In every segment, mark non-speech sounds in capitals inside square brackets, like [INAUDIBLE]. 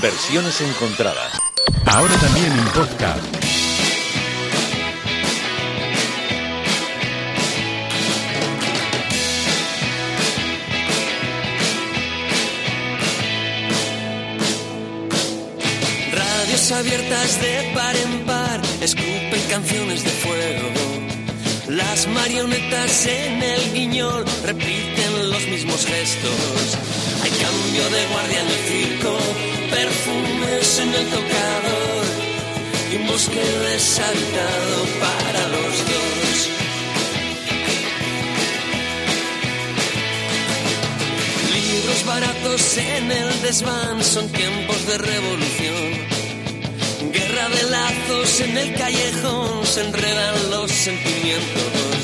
Versiones encontradas. Ahora también en podcast. Radios abiertas de par en par, escupen canciones de fuego. Las marionetas en el guiñol repiten los mismos gestos. Hay cambio de guardia en el circo, perfumes en el tocador y un bosque deshabitado para los dos. Libros baratos en el desván son tiempos de revolución. Guerra de lazos en el callejón se enredan los sentimientos.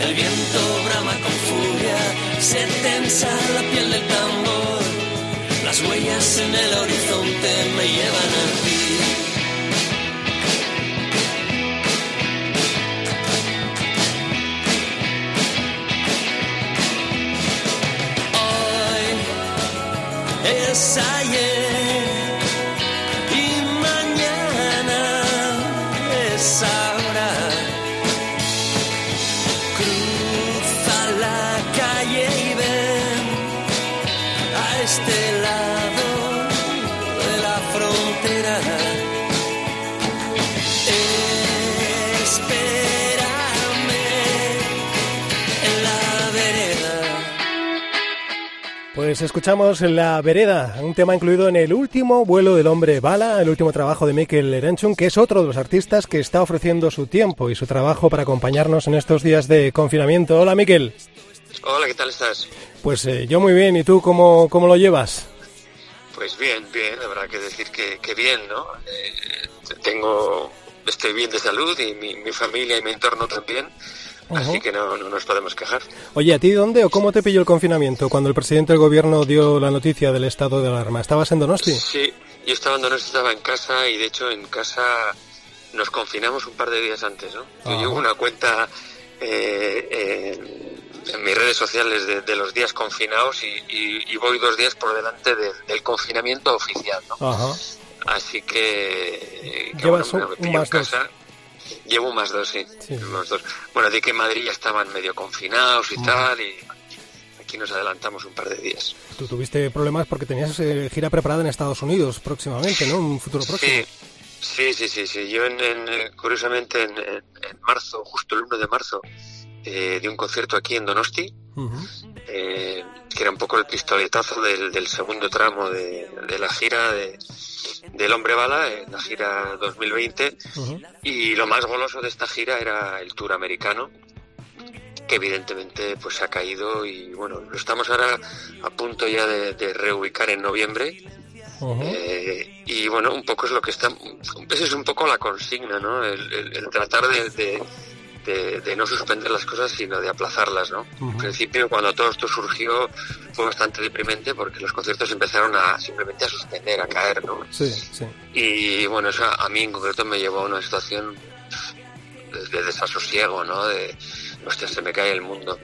El viento brama con furia, se tensa la Hoy Pues escuchamos La Vereda, un tema incluido en el último vuelo del hombre bala, el último trabajo de Mikel Erenchun, que es otro de los artistas que está ofreciendo su tiempo y su trabajo para acompañarnos en estos días de confinamiento. Hola Mikel. Hola, ¿qué tal estás? Pues eh, yo muy bien, ¿y tú cómo, cómo lo llevas? Pues bien, bien, habrá que decir que, que bien, ¿no? Eh, tengo, estoy bien de salud y mi, mi familia y mi entorno también, así que no, no nos podemos quejar. Oye, ¿a ti dónde o cómo te pilló el confinamiento cuando el presidente del gobierno dio la noticia del estado de alarma? ¿Estabas en Donosti? Sí, yo estaba en Donosti, estaba en casa y de hecho en casa nos confinamos un par de días antes, ¿no? Yo llevo una cuenta eh, eh, en mis redes sociales de, de los días confinados y, y- y voy dos días por delante de- del confinamiento oficial, ¿no? Ajá. Así que, que Llevas bueno, un- me un pillo más en dos. Llevo más dos, sí. Sí. Más dos. Bueno, de que en Madrid ya estaban medio confinados y tal, y aquí nos adelantamos un par de días. Tú tuviste problemas porque tenías eh, gira preparada en Estados Unidos próximamente, ¿no? Un futuro próximo. Sí, sí, sí, sí. sí. Yo, en, en, eh, curiosamente, en, en- marzo, justo el 1 de marzo, eh, di un concierto aquí en Donosti, Ujú. eh, que era un poco el pistoletazo del, del segundo tramo de, de la gira de, del Hombre Bala, en la gira 2020. Ujú. Y lo más goloso de esta gira era el tour americano, que evidentemente pues se ha caído y bueno, lo estamos ahora a punto ya de, de reubicar en noviembre. Eh, y bueno, un poco es lo que está, esa es un poco la consigna, ¿no? El, el- el tratar de, de- de- de no suspender las cosas, sino de aplazarlas, ¿no? Ujú. Al principio, cuando todo esto surgió, fue bastante deprimente porque los conciertos empezaron a simplemente a suspender, a caer, ¿no? Sí, sí. Y bueno, eso a mí en concreto me llevó a una situación de, de desasosiego, ¿no? De, hostia, se me cae el mundo.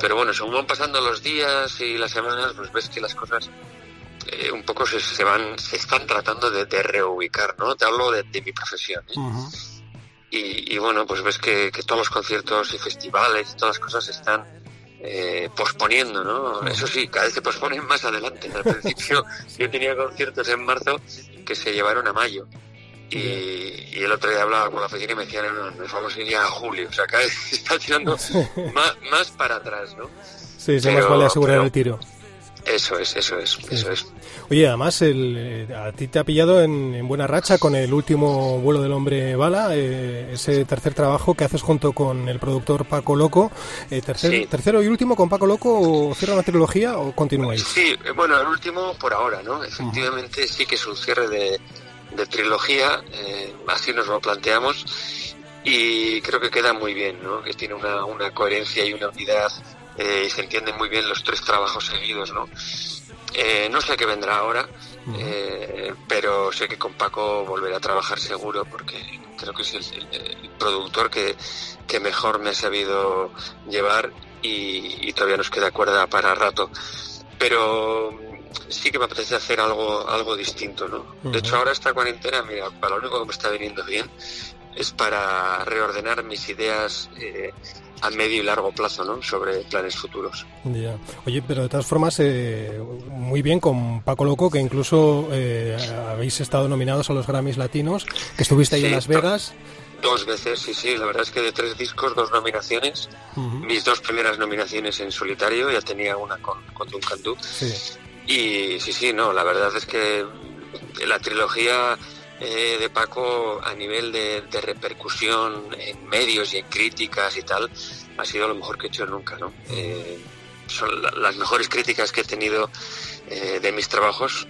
Pero bueno, según van pasando los días y las semanas, pues ves que las cosas eh, un poco se, se van, se están tratando de, de reubicar, ¿no? Te hablo de, de mi profesión. ¿eh? Y, y bueno, pues ves que, que todos los conciertos y festivales y todas las cosas se están eh, posponiendo, ¿no? Eso sí, cada vez se posponen más adelante. Al principio [LAUGHS] yo tenía conciertos en marzo que se llevaron a mayo. Y, y el otro día hablaba con la oficina y me decían, no, nos vamos a ir ya a julio. O sea, cada vez [LAUGHS] se está tirando más, más para atrás, ¿no? Sí, más Pero- vale asegurar pero- el tiro. Eso es, eso es, eso es. Oye, además, el, eh, a ti te ha pillado en, en buena racha con el último vuelo del hombre bala, eh, ese tercer trabajo que haces junto con el productor Paco Loco. Eh, tercer- Sí. ¿Tercero y último con Paco Loco o cierra una trilogía o continuáis? Sí, eh, bueno, el último por ahora, ¿no? Efectivamente sí que es un cierre de, de trilogía, eh, así nos lo planteamos y creo que queda muy bien, ¿no? Que tiene una, una coherencia y una unidad eh, y se entienden muy bien los tres trabajos seguidos, ¿no? Eh, no sé qué vendrá ahora, eh, pero sé que con Paco volveré a trabajar seguro porque creo que es el, el- el productor que, que mejor me ha sabido llevar y, y todavía nos queda cuerda para rato. Pero sí que me apetece hacer algo, algo distinto, ¿no? De hecho, ahora esta cuarentena, mira, para lo único que me está viniendo bien es para reordenar mis ideas eh, a medio y largo plazo, ¿no? Sobre planes futuros. Ya. Oye, pero de todas formas, eh, muy bien con Paco Loco, que incluso eh, habéis estado nominados a los Grammys Latinos, que estuviste ahí en Las Vegas. Dos veces, sí, sí. La verdad es que de tres discos, dos nominaciones. Mis dos primeras nominaciones en solitario, ya tenía una con, con Duncan Du. Sí. Y sí, sí, no, la verdad es que la trilogía eh, de Paco a nivel de, repercusión en medios y en críticas y tal ha sido lo mejor que he hecho nunca, ¿no? Eh, son las mejores críticas que he tenido eh, de mis trabajos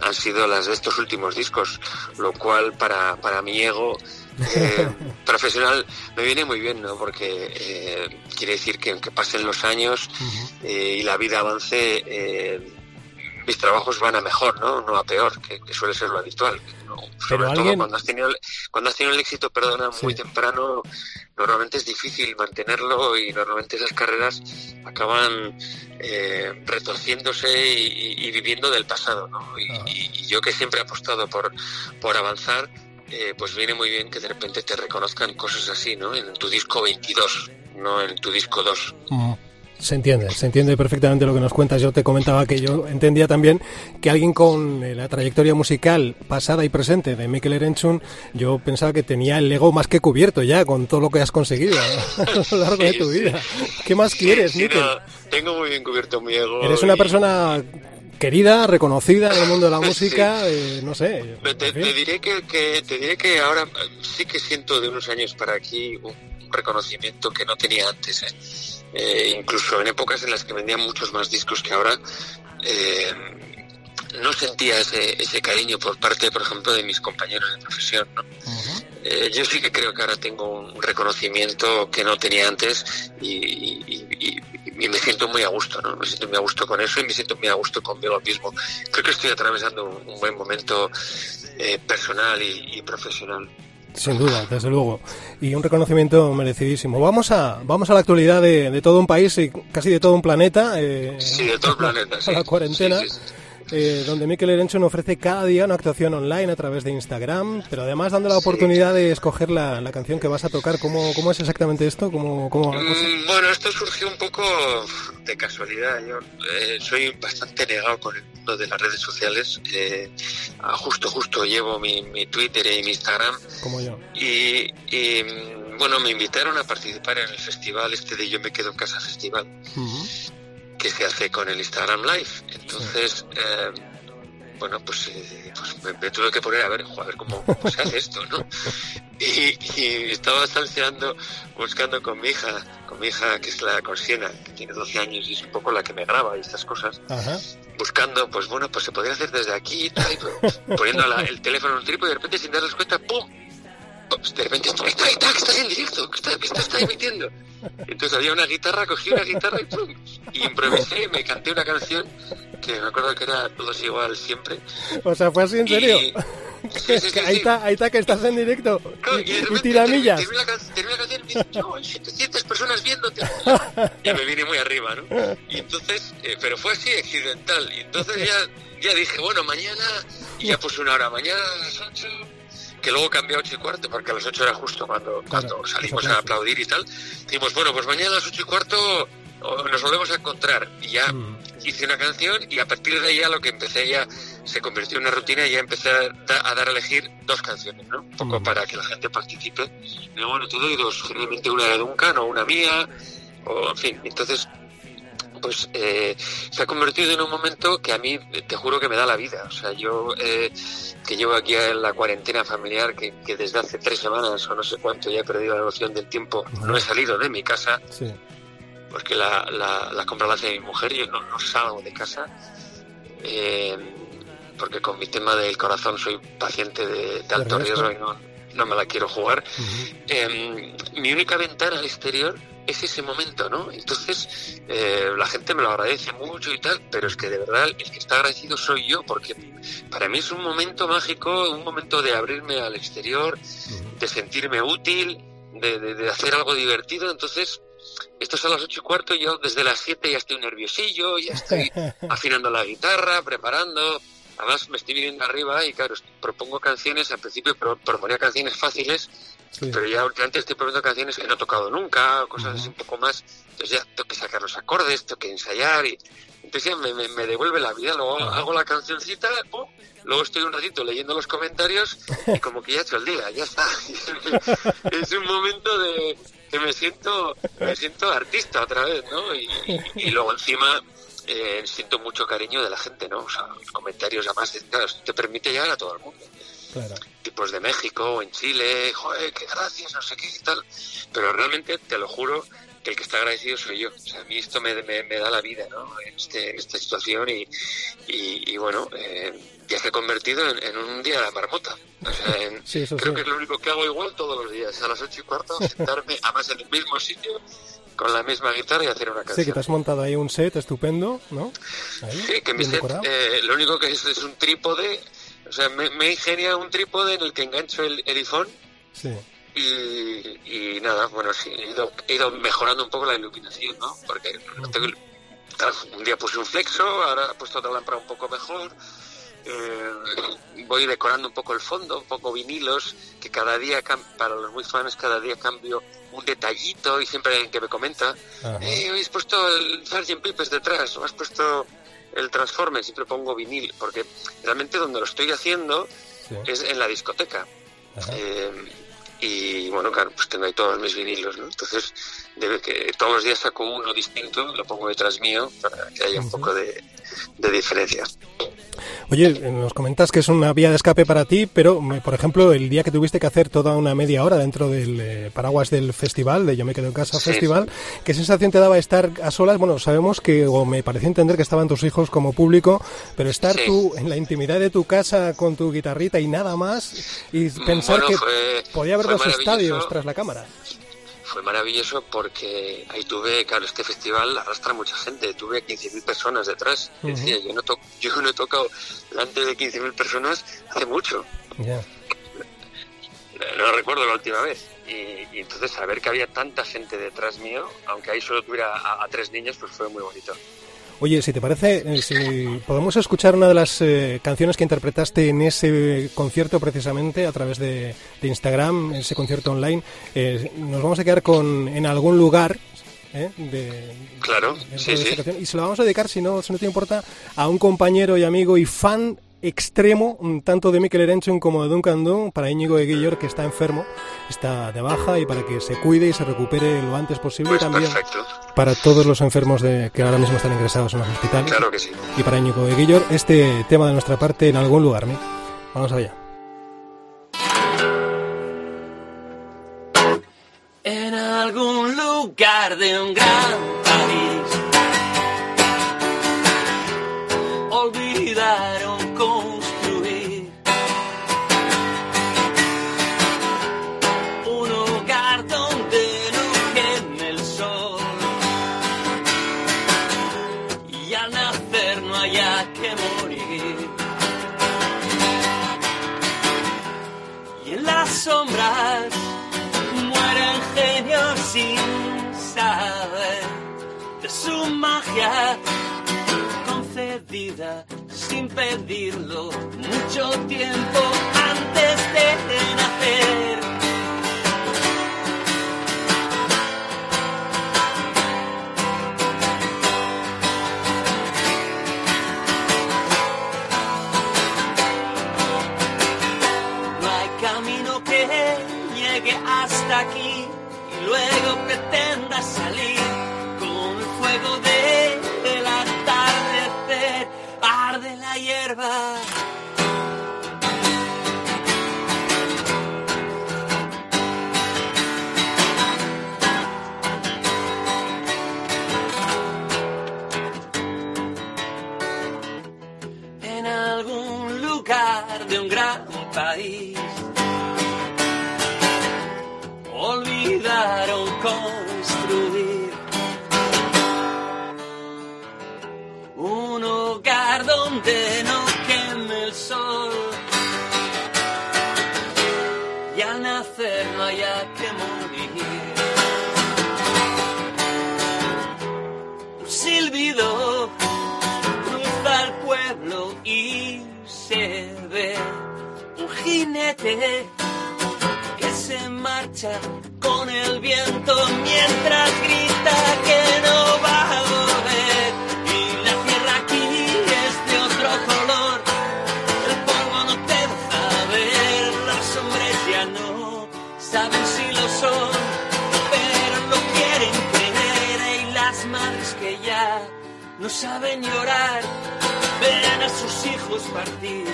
han sido las de estos últimos discos, lo cual para, para mi ego [LAUGHS] profesional me viene muy bien, ¿no? Porque quiere decir que aunque pasen los años y la vida avance, mis trabajos van a mejor, ¿no? No a peor, que, suele ser lo habitual. Sobre todo cuando has tenido cuando has tenido el éxito, perdona, muy temprano, normalmente es difícil mantenerlo y normalmente esas carreras acaban eh, retorciéndose y, viviendo del pasado, ¿no? Ah. Y, yo que siempre he apostado por, por avanzar, eh, pues viene muy bien que de repente te reconozcan cosas así, ¿no? En tu disco 22, no en tu disco 2. Se entiende, se entiende perfectamente lo que nos cuentas. Yo te comentaba que yo entendía también que alguien con eh, la trayectoria musical pasada y presente de Mikel Erenchun, yo pensaba que tenía el ego más que cubierto ya con todo lo que has conseguido [LAUGHS] a lo largo de tu vida. ¿Qué más quieres, Mikel? tengo muy bien cubierto mi ego. Eres una persona querida, reconocida en el mundo de la [LAUGHS] música, eh, no sé. Te, diré que, te diré que ahora sí que siento de unos años para aquí un reconocimiento que no tenía antes. ¿eh? Eh, incluso en épocas en las que vendían muchos más discos que ahora, eh, no sentía ese, ese, cariño por parte, por ejemplo, de mis compañeros de profesión. Eh, yo sí que creo que ahora tengo un reconocimiento que no tenía antes y, me siento muy a gusto, ¿no? Me siento muy a gusto con eso y me siento muy a gusto conmigo mismo. Creo que estoy atravesando un, buen momento personal y profesional. Sin duda, desde luego. Y un reconocimiento merecidísimo. Vamos a, vamos a la actualidad de, todo un país y casi de todo un planeta. Eh, sí, de todo el planeta. A [LAUGHS] la cuarentena. Eh, donde Mikel Erenchon ofrece cada día una actuación online a través de Instagram, pero además dando la oportunidad de escoger la, canción que vas a tocar. ¿Cómo, cómo es exactamente esto? ¿Cómo, cómo mm, bueno, esto surgió un poco de casualidad. Yo eh, soy bastante negado con el mundo de las redes sociales. Eh, justo, justo llevo mi, mi, Twitter y mi Instagram. Como yo. Y, bueno, me invitaron a participar en el festival este de Yo me quedo en casa festival que se hace con el Instagram Live. Entonces, eh, bueno, pues, eh, pues me, tuve que poner a ver, a ver cómo, se hace esto, ¿no? Y, estaba salseando, buscando con mi hija, con mi hija que es la Consiena, que tiene 12 años y es un poco la que me graba y estas cosas. Buscando, pues bueno, pues se podría hacer desde aquí, tal, poniendo el teléfono en un trípode y de repente sin darnos cuenta, ¡pum! De repente, está, está, está, que estás en directo, que está, que está emitiendo. Entonces había una guitarra, cogí una guitarra y ¡pum! Y improvisé, me canté una canción que me acuerdo que era Todos igual siempre. O sea, fue así en serio. [LAUGHS] [LAUGHS] ahí, está, ahí está que estás en directo. y, y, tiramillas. Terminé la, canción y me yo, 700 personas viéndote. [LAUGHS] ya me vine muy arriba, ¿no? Y entonces, eh, pero fue así accidental. Y entonces ya, ya dije, bueno, mañana, y ya puse una hora, mañana a las 8 que luego cambió a ocho y cuarto, porque a las ocho era justo cuando, cuando salimos a aplaudir y tal. Dijimos, bueno, pues mañana a las ocho y cuarto nos volvemos a encontrar. Y ya mm. hice una canción y a partir de ahí ya lo que empecé ya se convirtió en una rutina y ya empecé a, dar a elegir dos canciones, ¿no? Un poco mm. para que la gente participe. Y bueno, te doy dos, generalmente una de Duncan o una mía, o en fin. Entonces pues eh, se ha convertido en un momento que a mí te juro que me da la vida. O sea, yo eh, que llevo aquí en la cuarentena familiar, que, desde hace tres semanas o no sé cuánto ya he perdido la noción del tiempo, no he salido de mi casa, porque la, la, compra la hace mi mujer yo no, salgo de casa. Eh, porque con mi tema del corazón soy paciente de, alto riesgo y no, no, me la quiero jugar. mi única ventana al exterior es ese momento, ¿no? Entonces, eh, la gente me lo agradece mucho y tal, pero es que de verdad el que está agradecido soy yo, porque para mí es un momento mágico, un momento de abrirme al exterior, de sentirme útil, de, de, hacer algo divertido, entonces esto es a las ocho y cuarto, yo desde las siete ya estoy nerviosillo, ya estoy [LAUGHS] afinando la guitarra, preparando. Además me estoy viniendo arriba y claro, propongo canciones, al principio proponía canciones fáciles, pero ya últimamente estoy proponiendo canciones que no he tocado nunca, cosas así un poco más, entonces ya tengo que sacar los acordes, tengo que ensayar y entonces ya me, me, devuelve la vida, luego hago la cancioncita, luego estoy un ratito leyendo los comentarios y como que ya he hecho el día, ya está. [LAUGHS] es un momento de que me siento, me siento artista otra vez, ¿no? Y, luego encima eh, siento mucho cariño de la gente, ¿no? O sea, los comentarios además claro, te permite llegar a todo el mundo. Tipos de México o en Chile, joder, qué gracias, no sé qué y tal. Pero realmente, te lo juro, que el que está agradecido soy yo. O sea, a mí esto me, da la vida, ¿no? En, este, esta situación y, y, bueno, eh, ya se ha convertido en, un día de la marmota. O sea, creo que es lo único que hago igual todos los días, a las ocho y cuarto, [LAUGHS] sentarme, además en el mismo sitio, con la misma guitarra y hacer una canción. Sí, que te has montado ahí un set estupendo, ¿no? sí, que mi set, eh, lo único que es es un trípode, o sea, me, me ingenia un trípode en el que engancho el, el iPhone. Sí y, nada, bueno, sí, he ido, he ido, mejorando un poco la iluminación, ¿no? Porque un día puse un flexo, ahora he puesto otra lámpara un poco mejor. Eh, voy decorando un poco el fondo, un poco vinilos, que cada día, para los muy fans, cada día cambio un detallito y siempre hay alguien que me comenta, eh, ¿habéis puesto el Sgt. Pipes detrás? ¿O has puesto el Transformer? Siempre pongo vinil, porque realmente donde lo estoy haciendo es en la discoteca. Eh, y bueno, claro, pues tengo ahí todos mis vinilos, ¿no? Entonces, debe que todos los días saco uno distinto, lo pongo detrás mío para que haya un poco de, de diferencia. Oye, nos comentas que es una vía de escape para ti, pero por ejemplo, el día que tuviste que hacer toda una media hora dentro del eh, paraguas del festival, de Yo me quedo en casa festival, ¿qué sensación te daba estar a solas? Bueno, sabemos que, o me pareció entender que estaban tus hijos como público, pero estar tú en la intimidad de tu casa con tu guitarrita y nada más, y pensar que podía haber dos estadios tras la cámara fue maravilloso porque ahí tuve, claro, este festival arrastra mucha gente, tuve 15.000 personas detrás. Decía, yo no, to yo no he tocado delante de 15.000 personas hace mucho. No recuerdo la última vez. Y, entonces saber que había tanta gente detrás mío, aunque ahí solo tuviera a tres niños, pues fue muy bonito. Oye, si te parece, eh, si podemos escuchar una de las eh, canciones que interpretaste en ese concierto precisamente a través de, Instagram, ese concierto online, eh, nos vamos a quedar con en algún lugar. De, claro, sí, sí. Y se lo vamos a dedicar, si no, si no te importa, a un compañero y amigo y fan extremo, tanto de Mikel Erenchun como de Duncan Dunn, para Íñigo Eguillor, que está enfermo, está de baja, y para que se cuide y se recupere lo antes posible. Pues también perfecto. para todos los enfermos de, que ahora mismo están ingresados en los hospitales. Claro que sí. Y para Íñigo Eguillor, este tema de nuestra parte en algún lugar. ¿no? Vamos allá. En algún lugar de un gran magia concedida sin pedirlo mucho tiempo antes de nacer. hasta aquí y luego pretenda salir En algún lugar de un gran país olvidaron construir que se marcha con el viento mientras grita que no va a volver. Y la tierra aquí es de otro color, el polvo no te deja ver, los hombres ya no saben si lo son, pero no quieren creer. Y las madres que ya no saben llorar, ven a sus hijos partir,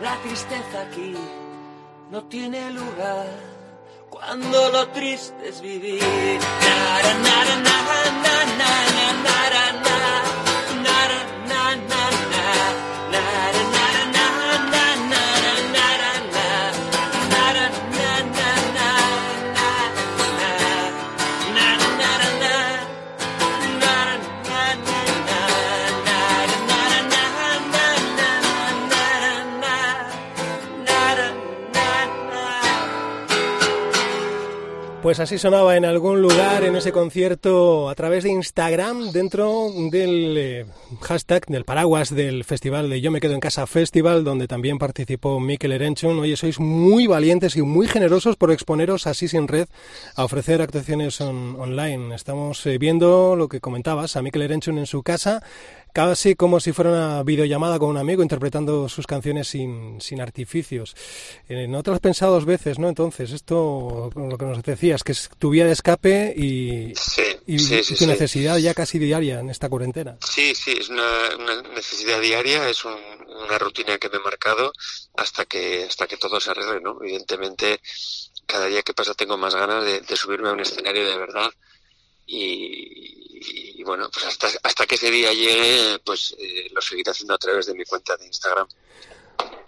la tristeza aquí no tiene lugar cuando lo triste es vivir. Pues así sonaba en algún lugar en ese concierto a través de Instagram dentro del eh, hashtag del paraguas del festival de Yo me quedo en casa festival donde también participó Mikel Erenchun. Oye, sois muy valientes y muy generosos por exponeros así sin red a ofrecer actuaciones on- online. Estamos eh, viendo lo que comentabas a Mikel Erenchun en su casa casi como si fuera una videollamada con un amigo interpretando sus canciones sin, sin artificios. Eh, no te lo has pensado dos veces, ¿no? Entonces, esto, lo que nos decías, que es tu vía de escape y, Sí, y, sí, y sí, tu necesidad ya casi diaria en esta cuarentena. Sí, sí, es una, una necesidad diaria, es un- una rutina que me he marcado hasta que hasta que todo se arregle, ¿no? Evidentemente, cada día que pasa tengo más ganas de, de subirme a un escenario de verdad y, y bueno, pues hasta, hasta que ese día llegue, pues eh, lo seguiré haciendo a través de mi cuenta de Instagram.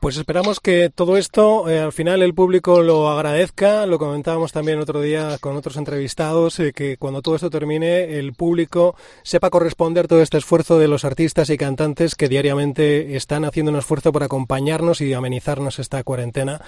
Pues esperamos que todo esto eh, al final el público lo agradezca. Lo comentábamos también otro día con otros entrevistados, eh, que cuando todo esto termine el público sepa corresponder todo este esfuerzo de los artistas y cantantes que diariamente están haciendo un esfuerzo por acompañarnos y amenizarnos esta cuarentena.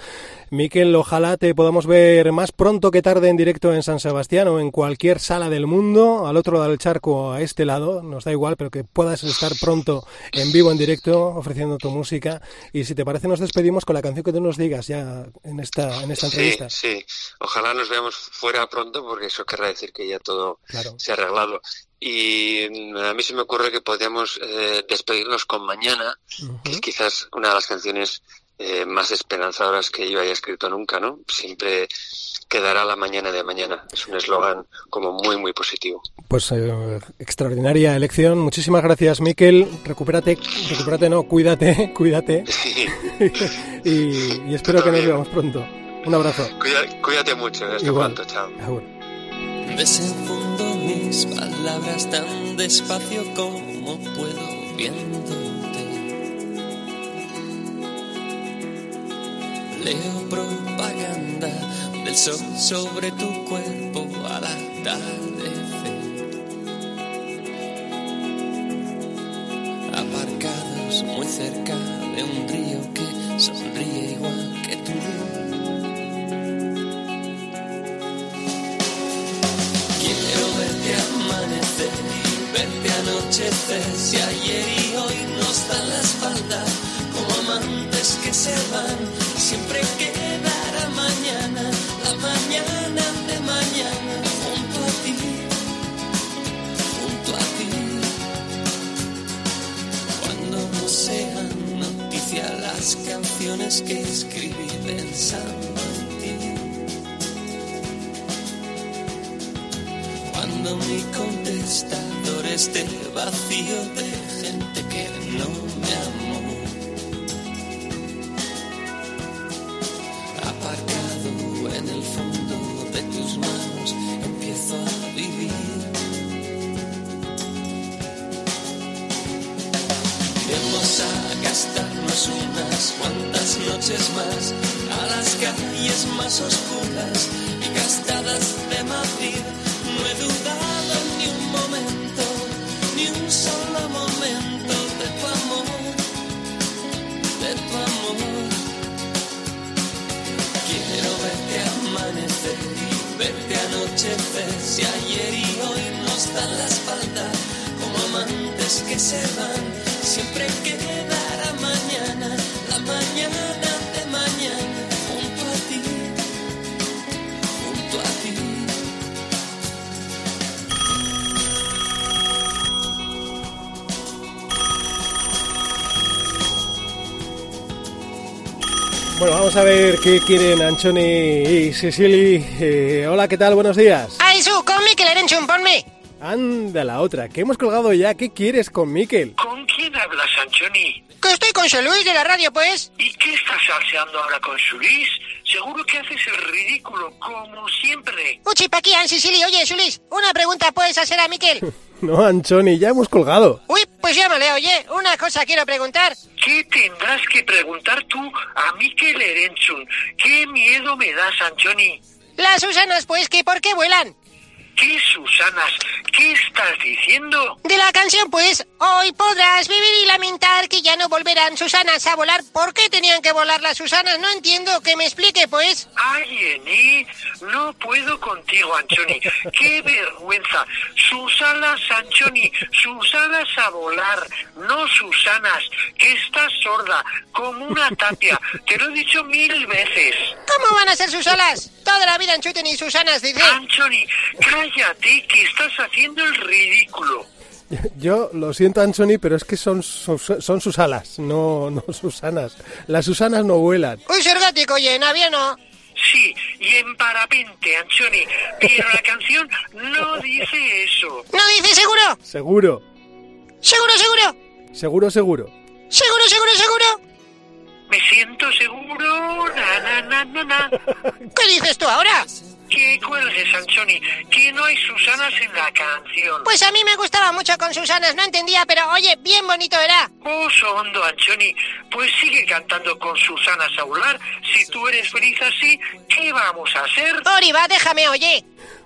Miquel, ojalá te podamos ver más pronto que tarde en directo en San Sebastián o en cualquier sala del mundo, al otro lado del charco o a este lado, nos da igual, pero que puedas estar pronto en vivo, en directo, ofreciendo tu música. Y si te parece, nos despedimos con la canción que tú nos digas ya en esta, en esta Sí, entrevista. sí. Ojalá nos veamos fuera pronto porque eso querrá decir que ya todo Claro. se ha arreglado. Y mm, a mí se me ocurre que podríamos eh, despedirnos con Mañana, que es quizás una de las canciones eh, más esperanzadoras que yo haya escrito nunca, ¿no? Siempre quedará la mañana de mañana. Es un eslogan como muy, muy positivo. Pues eh, extraordinaria elección. Muchísimas gracias, Miquel. Recupérate, recupérate, no, cuídate, [LAUGHS] cuídate. [LAUGHS] [LAUGHS] y, y espero que nos veamos pronto. Un abrazo. Cuida- cuídate mucho. Hasta Igual. pronto. Chao. Agur. Desenfundo mis palabras tan despacio como puedo viéndote. Leo propaganda del sol sobre tu cuerpo al atardecer. Aparcados muy cerca de un río que sonríe igual que tú. Quiero verte amanecer verte anochecer. Si ayer y hoy nos dan la espalda, como amantes que se van, siempre quedará mañana, la mañana de mañana, junto a ti, junto a ti. Cuando no sean noticia las canciones que escribí pensando en ti. Cuando mi contestador esté vacío de gente que no el fondo de tus manos, empiezo a vivir. Vamos a gastarnos unas cuantas noches más a las calles más oscuras y gastadas de Madrid. No he dudado ni un momento, ni un solo momento de tu amor, de tu amor. Verte anochecer. Si ayer y hoy nos dan la espalda como amantes que se van, siempre quedará mañana, la mañana Bueno, vamos a ver qué quieren Anchoni y Cecily. Eh, hola, ¿qué tal? Buenos días. ¡Ay, su! Con Miquel Erenchun, ponme. Anda la otra, que hemos colgado ya. ¿Qué quieres con Miquel? ¿Con quién hablas, Anchoni? Que estoy con Luis de la radio, pues. ¿Y qué estás salseando ahora con Luis? Seguro que haces el ridículo, como siempre. Uchi, pa' aquí, Sicily. Oye, Luis, una pregunta puedes hacer a Miquel. [LAUGHS] [LAUGHS] No, Anchoni, ya hemos colgado. Uy, pues llámale, oye. Una cosa quiero preguntar. ¿Qué tendrás que preguntar tú a Miquel Erenchun? ¿Qué miedo me das, Anchoni? Las Susanas, pues, que por qué vuelan. ¿Qué Susanas? ¿Qué estás diciendo? De la canción, pues, hoy podrás vivir y lamentar que ya no volverán Susanas a volar. ¿Por qué tenían que volar las Susanas? No entiendo, que me explique, pues. Ay, Eni, no puedo contigo, Anchoni. ¡Qué [LAUGHS] vergüenza! Sus alas, Anchoni, sus alas a volar, no Susanas, que estás sorda, como una tapia. Te lo he dicho mil veces. ¿Cómo van a ser sus alas? Toda la vida Anchuten y Susanas, dice. Anchoni, cállate, que estás haciendo el ridículo. [LAUGHS] Yo lo siento, Anchoni, pero es que son, son, son sus alas, no, no Susanas. Las Susanas no vuelan. Uy, sergático, oye, en avión no. Sí, y en parapente, Anchoni. Pero la canción no dice eso. [LAUGHS] ¿No dice seguro? Seguro. ¿Seguro, seguro? Seguro, seguro. ¿Seguro, seguro, seguro? Me siento seguro. Na, na, na, na, na. [LAUGHS] ¿Qué dices tú ahora? Que cuelgues, Anchoni, que no hay Susanas en la canción. Pues a mí me gustaba mucho con Susanas, no entendía, pero oye, bien bonito era. Oso hondo, Anchoni, pues sigue cantando con Susanas a volar. Si tú eres feliz así, ¿qué vamos a hacer? Oriva, déjame, oye.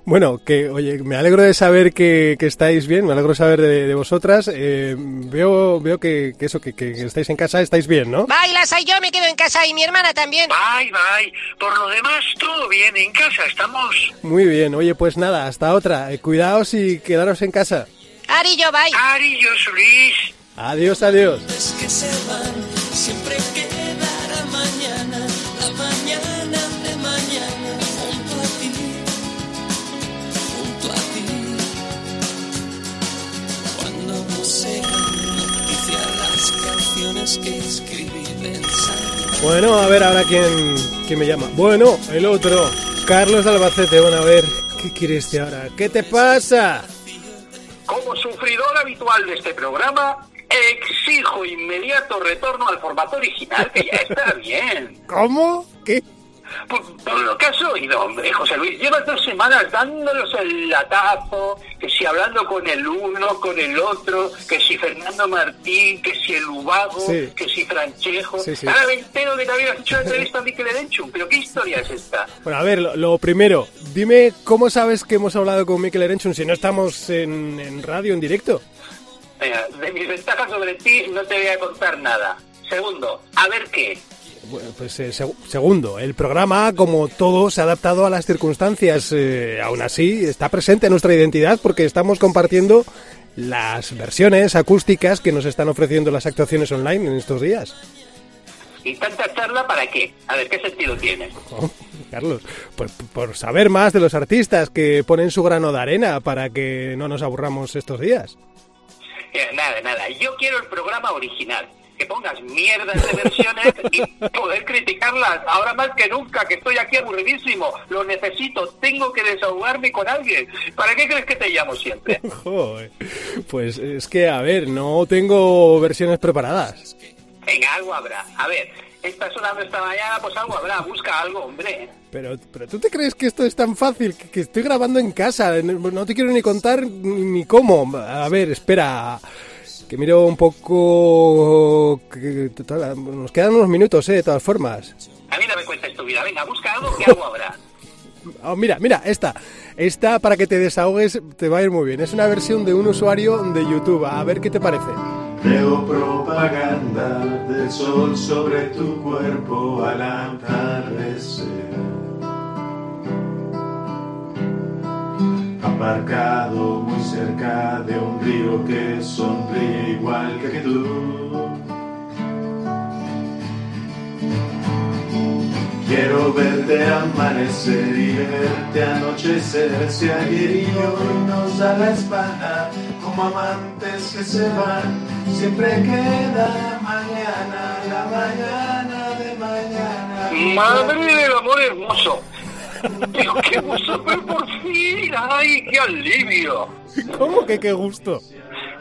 Bueno, que oye, me alegro de saber que, que estáis bien, me alegro de saber de, de vosotras. Eh, veo veo que, que eso, que, que, estáis en casa, estáis bien, ¿no? Bailas, y yo me quedo en casa y mi hermana también. Bye, bye. Por lo demás, todo bien, en casa estamos. Muy bien, oye, pues nada, hasta otra. Eh, cuidaos y quedaros en casa. Ari, yo, bye. Ari, yo, Luis. Adiós, adiós. Es que se van, que. Bueno, a ver ahora quién, quién me llama. Bueno, el otro. Carlos Albacete, bueno, a ver, ¿qué quieres de ahora? ¿Qué te pasa? Como sufridor habitual de este programa, exijo inmediato retorno al formato original, que ya está bien. ¿Cómo? ¿Qué? Por, por lo que has oído, hombre, José Luis, llevas dos semanas dándonos el latazo, que si hablando con el uno, con el otro, que si Fernando Martín, que si el Ubago, Sí. que si Franchejo. Sí, sí. Ahora me entero que habías hecho la entrevista a Miquel Erenchun, pero ¿qué historia es esta? Bueno, a ver, lo, lo primero, dime cómo sabes que hemos hablado con Mikel Erenchun si no estamos en, en radio en directo. Mira, de mis ventajas sobre ti no te voy a contar nada. Segundo, a ver qué. Pues eh, seg- segundo, el programa, como todo, se ha adaptado a las circunstancias. Eh, aún así, está presente en nuestra identidad porque estamos compartiendo las versiones acústicas que nos están ofreciendo las actuaciones online en estos días. ¿Y tanta charla para qué? A ver, ¿qué sentido tiene? Oh, Carlos, pues por saber más de los artistas que ponen su grano de arena para que no nos aburramos estos días. Eh, nada, nada. Yo quiero el programa original. Que pongas mierdas de versiones y poder criticarlas. Ahora más que nunca, que estoy aquí aburridísimo. Lo necesito. Tengo que desahogarme con alguien. ¿Para qué crees que te llamo siempre? [LAUGHS] Joder, pues es que, a ver, no tengo versiones preparadas. Venga, algo habrá. A ver, está sonando esta mañana, pues algo habrá. Busca algo, hombre. Pero, pero ¿tú te crees que esto es tan fácil? Que, que estoy grabando en casa. No te quiero ni contar ni cómo. A ver, espera. Que miro un poco... nos quedan unos minutos, ¿eh? De todas formas. A mí no me cuentes tu vida. Venga, busca algo que algo habrá. [LAUGHS] Oh, mira, mira, esta. Esta, para que te desahogues, te va a ir muy bien. Es una versión de un usuario de YouTube. A ver qué te parece. Veo propaganda del sol sobre tu cuerpo al atardecer. Aparcado muy cerca de un río que sonríe igual que tú. Quiero verte amanecer y verte anochecer. Si ayer y hoy nos da la espalda, como amantes que se van, siempre queda mañana, la mañana de mañana. Madre del amor hermoso. Pero qué gusto, pero por fin. ¡Ay, qué alivio! ¿Cómo que qué gusto?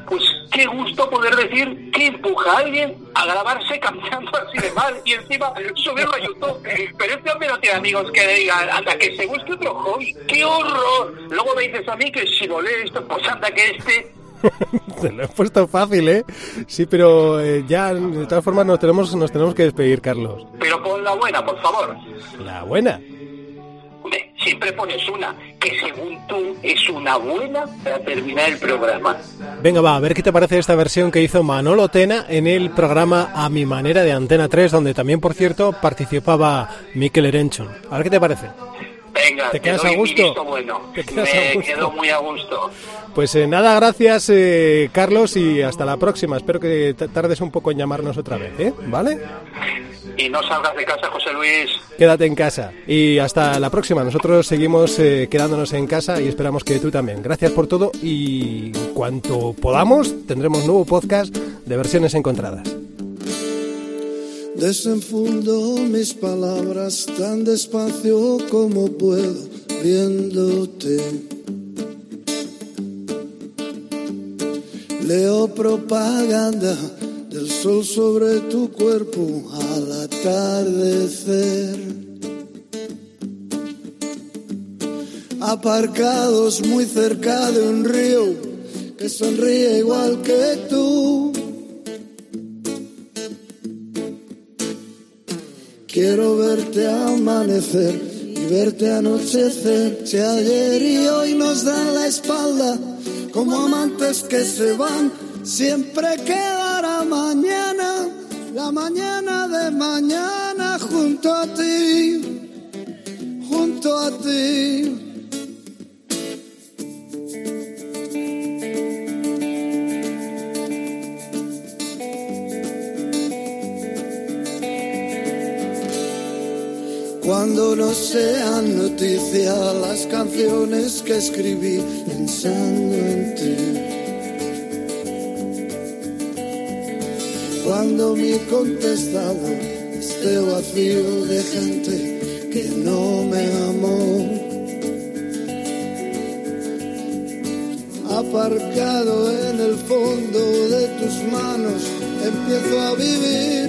Pues qué gusto poder decir que empuja a alguien a grabarse cantando así de mal y encima subirlo a YouTube. Pero este hombre no tiene amigos que le digan, anda, que se busque otro hobby. ¡Qué horror! Luego me dices a mí que si molesto, pues anda que este... [LAUGHS] Te lo he puesto fácil, ¿eh? Sí, pero eh, ya, de todas formas, nos tenemos, nos tenemos que despedir, Carlos. Pero pon la buena, por favor. La buena. Siempre pones una que según tú es una buena para terminar el programa. Venga, va, a ver qué te parece esta versión que hizo Manolo Tena en el programa A Mi Manera de Antena 3, donde también, por cierto, participaba Mikel Erenchun. A ver qué te parece. Venga, ¿Te quedas a gusto? bueno. ¿Te quedas Me a gusto? quedo muy a gusto. Pues eh, nada, gracias, eh, Carlos, y hasta la próxima. Espero que tardes un poco en llamarnos otra vez, ¿eh? ¿Vale? Y no salgas de casa, José Luis. Quédate en casa. Y hasta la próxima. Nosotros seguimos eh, quedándonos en casa y esperamos que tú también. Gracias por todo y en cuanto podamos tendremos nuevo podcast de versiones encontradas. Desenfundo mis palabras tan despacio como puedo, viéndote. Leo propaganda del sol sobre tu cuerpo atardecer. Aparcados muy cerca de un río que sonríe igual que tú. Quiero verte amanecer y verte anochecer. Si ayer y hoy nos dan la espalda, como amantes que se van, siempre quedará mañana, la mañana mañana junto a ti, junto a ti. Cuando no sean noticia las canciones que escribí pensando en ti. Cuando mi contestado esté vacío de gente que no me amó. Aparcado en el fondo de tus manos, empiezo a vivir.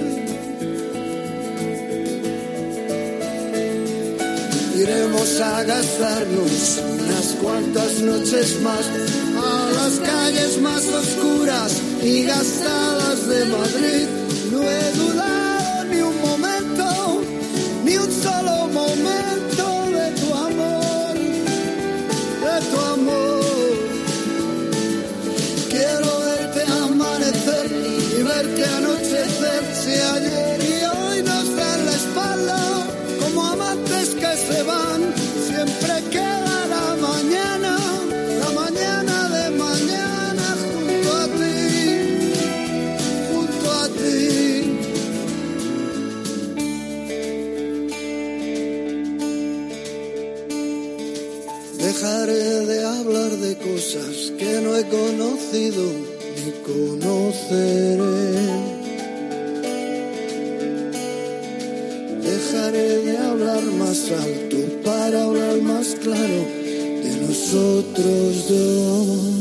Iremos a gastarnos unas cuantas noches más a las calles más oscuras y gastadas de Madrid. No he dudado conocido ni conoceré. Dejaré de hablar más alto para hablar más claro de nosotros dos.